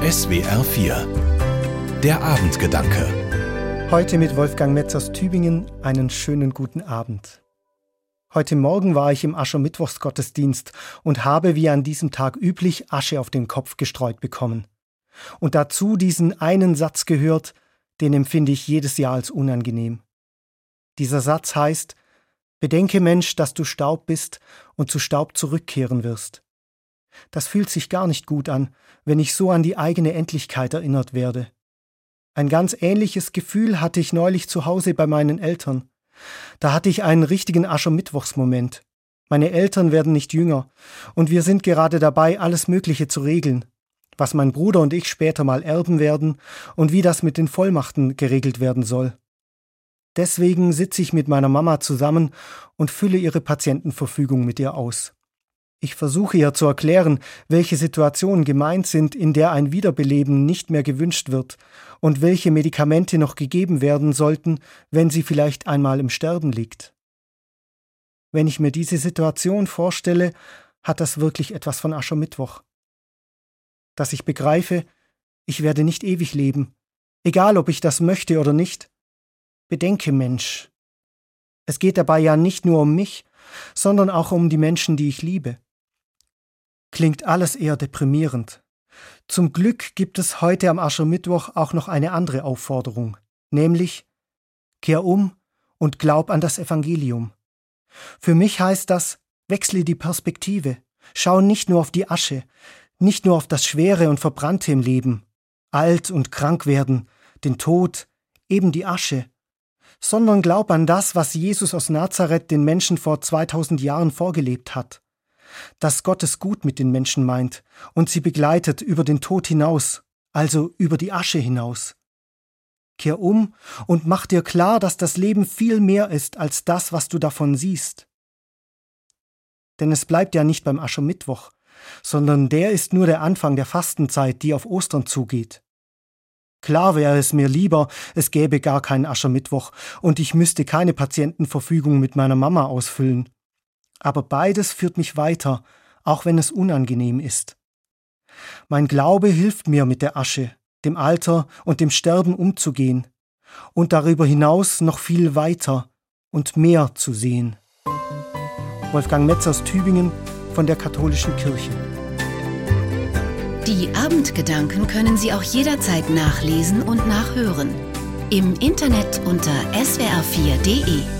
SWR 4 Der Abendgedanke Heute mit Wolfgang Metz aus Tübingen einen schönen guten Abend. Heute Morgen war ich im Aschermittwochsgottesdienst und habe wie an diesem Tag üblich Asche auf den Kopf gestreut bekommen. Und dazu diesen einen Satz gehört, den empfinde ich jedes Jahr als unangenehm. Dieser Satz heißt, Bedenke Mensch, dass du Staub bist und zu Staub zurückkehren wirst. Das fühlt sich gar nicht gut an, wenn ich so an die eigene Endlichkeit erinnert werde. Ein ganz ähnliches Gefühl hatte ich neulich zu Hause bei meinen Eltern. Da hatte ich einen richtigen Aschermittwochsmoment. Meine Eltern werden nicht jünger, und wir sind gerade dabei, alles Mögliche zu regeln, was mein Bruder und ich später mal erben werden und wie das mit den Vollmachten geregelt werden soll. Deswegen sitze ich mit meiner Mama zusammen und fülle ihre Patientenverfügung mit ihr aus. Ich versuche ihr zu erklären, welche Situationen gemeint sind, in der ein Wiederbeleben nicht mehr gewünscht wird und welche Medikamente noch gegeben werden sollten, wenn sie vielleicht einmal im Sterben liegt. Wenn ich mir diese Situation vorstelle, hat das wirklich etwas von Aschermittwoch. Dass ich begreife, ich werde nicht ewig leben, egal ob ich das möchte oder nicht. Bedenke, Mensch. Es geht dabei ja nicht nur um mich, sondern auch um die Menschen, die ich liebe klingt alles eher deprimierend. Zum Glück gibt es heute am Aschermittwoch auch noch eine andere Aufforderung, nämlich Kehr um und glaub an das Evangelium. Für mich heißt das, wechsle die Perspektive, schau nicht nur auf die Asche, nicht nur auf das Schwere und Verbrannte im Leben, alt und krank werden, den Tod, eben die Asche, sondern glaub an das, was Jesus aus Nazareth den Menschen vor 2000 Jahren vorgelebt hat dass Gott es gut mit den Menschen meint und sie begleitet über den Tod hinaus, also über die Asche hinaus. Kehr um und mach dir klar, dass das Leben viel mehr ist als das, was du davon siehst. Denn es bleibt ja nicht beim Aschermittwoch, sondern der ist nur der Anfang der Fastenzeit, die auf Ostern zugeht. Klar wäre es mir lieber, es gäbe gar keinen Aschermittwoch und ich müsste keine Patientenverfügung mit meiner Mama ausfüllen aber beides führt mich weiter, auch wenn es unangenehm ist. Mein Glaube hilft mir mit der Asche, dem Alter und dem Sterben umzugehen und darüber hinaus noch viel weiter und mehr zu sehen. Wolfgang Metz aus Tübingen von der Katholischen Kirche. Die Abendgedanken können Sie auch jederzeit nachlesen und nachhören. Im Internet unter swr4.de.